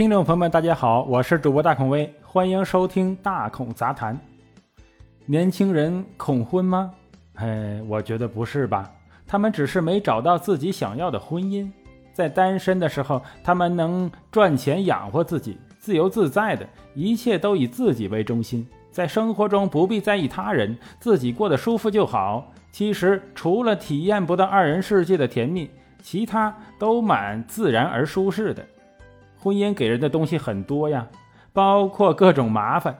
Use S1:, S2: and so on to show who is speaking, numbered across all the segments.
S1: 听众朋友们，大家好，我是主播大孔威，欢迎收听大孔杂谈。年轻人恐婚吗？哎，我觉得不是吧，他们只是没找到自己想要的婚姻。在单身的时候，他们能赚钱养活自己，自由自在的，一切都以自己为中心，在生活中不必在意他人，自己过得舒服就好。其实，除了体验不到二人世界的甜蜜，其他都蛮自然而舒适的。婚姻给人的东西很多呀，包括各种麻烦。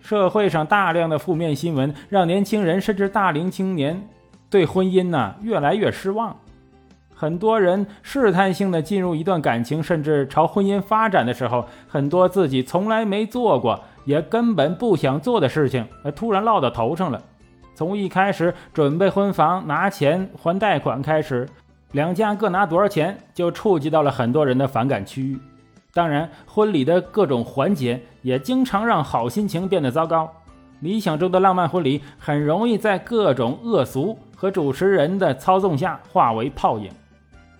S1: 社会上大量的负面新闻，让年轻人甚至大龄青年对婚姻呢越来越失望。很多人试探性的进入一段感情，甚至朝婚姻发展的时候，很多自己从来没做过，也根本不想做的事情，突然落到头上了。从一开始准备婚房、拿钱还贷款开始，两家各拿多少钱，就触及到了很多人的反感区域。当然，婚礼的各种环节也经常让好心情变得糟糕。理想中的浪漫婚礼很容易在各种恶俗和主持人的操纵下化为泡影。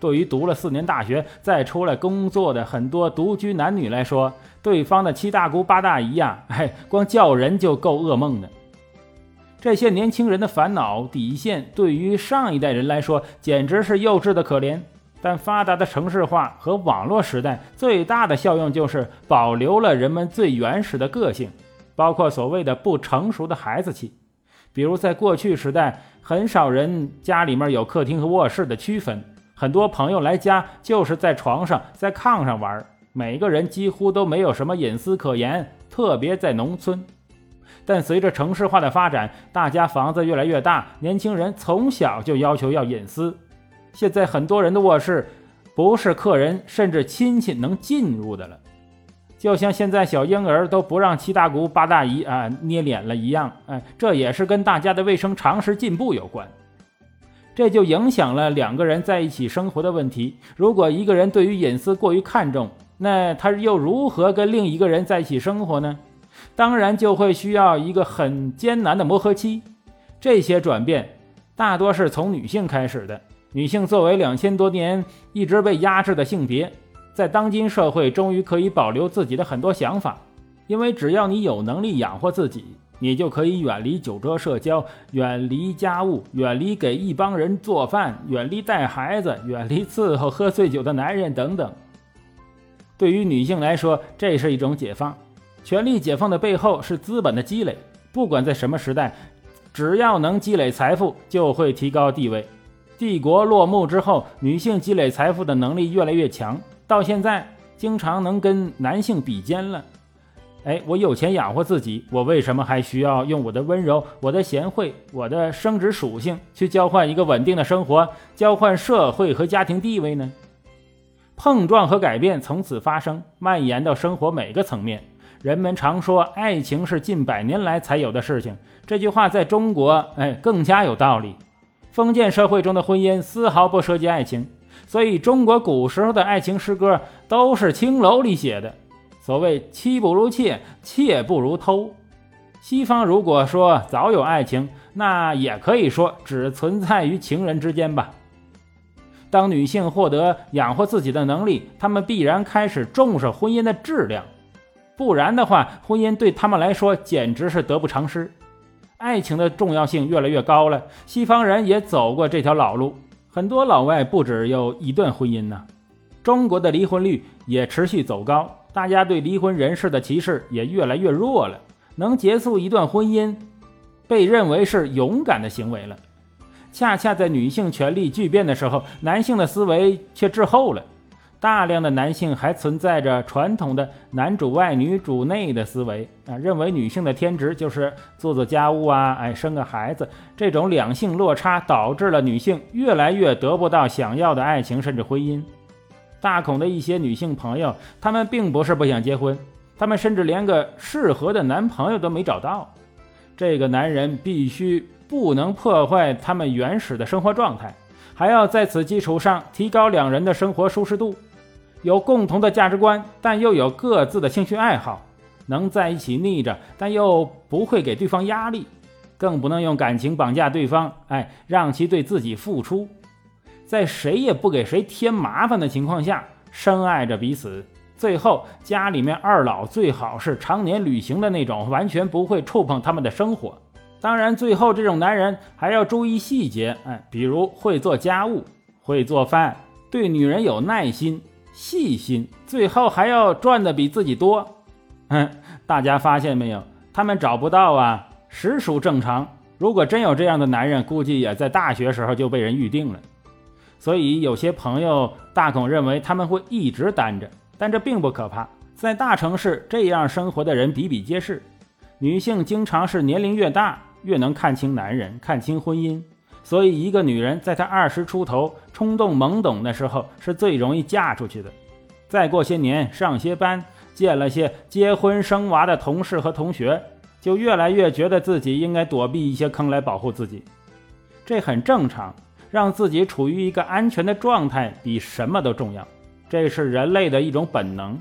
S1: 对于读了四年大学再出来工作的很多独居男女来说，对方的七大姑八大姨呀，哎，光叫人就够噩梦的。这些年轻人的烦恼底线，对于上一代人来说，简直是幼稚的可怜。但发达的城市化和网络时代最大的效用就是保留了人们最原始的个性，包括所谓的不成熟的孩子气。比如在过去时代，很少人家里面有客厅和卧室的区分，很多朋友来家就是在床上、在炕上玩，每个人几乎都没有什么隐私可言，特别在农村。但随着城市化的发展，大家房子越来越大，年轻人从小就要求要隐私。现在很多人的卧室，不是客人甚至亲戚能进入的了，就像现在小婴儿都不让七大姑八大姨啊捏脸了一样。哎，这也是跟大家的卫生常识进步有关。这就影响了两个人在一起生活的问题。如果一个人对于隐私过于看重，那他又如何跟另一个人在一起生活呢？当然就会需要一个很艰难的磨合期。这些转变大多是从女性开始的。女性作为两千多年一直被压制的性别，在当今社会终于可以保留自己的很多想法，因为只要你有能力养活自己，你就可以远离酒桌社交，远离家务，远离给一帮人做饭，远离带孩子，远离伺候喝醉酒的男人等等。对于女性来说，这是一种解放。权力解放的背后是资本的积累，不管在什么时代，只要能积累财富，就会提高地位。帝国落幕之后，女性积累财富的能力越来越强，到现在经常能跟男性比肩了。哎，我有钱养活自己，我为什么还需要用我的温柔、我的贤惠、我的生殖属性去交换一个稳定的生活，交换社会和家庭地位呢？碰撞和改变从此发生，蔓延到生活每个层面。人们常说，爱情是近百年来才有的事情，这句话在中国，哎，更加有道理。封建社会中的婚姻丝毫不涉及爱情，所以中国古时候的爱情诗歌都是青楼里写的。所谓“妻不如妾，妾不如偷”。西方如果说早有爱情，那也可以说只存在于情人之间吧。当女性获得养活自己的能力，她们必然开始重视婚姻的质量，不然的话，婚姻对她们来说简直是得不偿失。爱情的重要性越来越高了，西方人也走过这条老路，很多老外不止有一段婚姻呢。中国的离婚率也持续走高，大家对离婚人士的歧视也越来越弱了。能结束一段婚姻，被认为是勇敢的行为了。恰恰在女性权力巨变的时候，男性的思维却滞后了。大量的男性还存在着传统的男主外女主内的思维啊，认为女性的天职就是做做家务啊，哎，生个孩子。这种两性落差导致了女性越来越得不到想要的爱情，甚至婚姻。大孔的一些女性朋友，她们并不是不想结婚，她们甚至连个适合的男朋友都没找到。这个男人必须不能破坏他们原始的生活状态，还要在此基础上提高两人的生活舒适度。有共同的价值观，但又有各自的兴趣爱好，能在一起腻着，但又不会给对方压力，更不能用感情绑架对方，哎，让其对自己付出，在谁也不给谁添麻烦的情况下，深爱着彼此，最后家里面二老最好是常年旅行的那种，完全不会触碰他们的生活。当然，最后这种男人还要注意细节，哎，比如会做家务、会做饭，对女人有耐心、细心，最后还要赚的比自己多。嗯，大家发现没有？他们找不到啊，实属正常。如果真有这样的男人，估计也在大学时候就被人预定了。所以有些朋友大孔认为他们会一直单着，但这并不可怕。在大城市，这样生活的人比比皆是。女性经常是年龄越大，越能看清男人，看清婚姻。所以，一个女人在她二十出头、冲动懵懂的时候，是最容易嫁出去的。再过些年，上些班，见了些结婚生娃的同事和同学。就越来越觉得自己应该躲避一些坑来保护自己，这很正常。让自己处于一个安全的状态比什么都重要，这是人类的一种本能。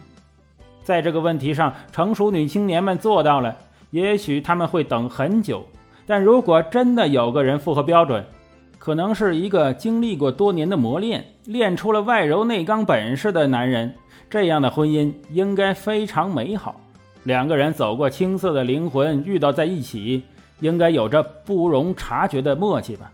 S1: 在这个问题上，成熟女青年们做到了。也许他们会等很久，但如果真的有个人符合标准，可能是一个经历过多年的磨练、练出了外柔内刚本事的男人，这样的婚姻应该非常美好。两个人走过青涩的灵魂遇到在一起，应该有着不容察觉的默契吧。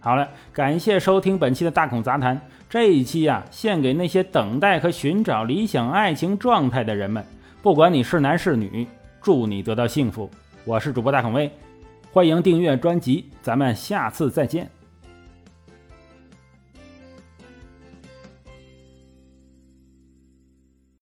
S1: 好了，感谢收听本期的大孔杂谈。这一期呀，献给那些等待和寻找理想爱情状态的人们。不管你是男是女，祝你得到幸福。我是主播大孔威，欢迎订阅专辑，咱们下次再见。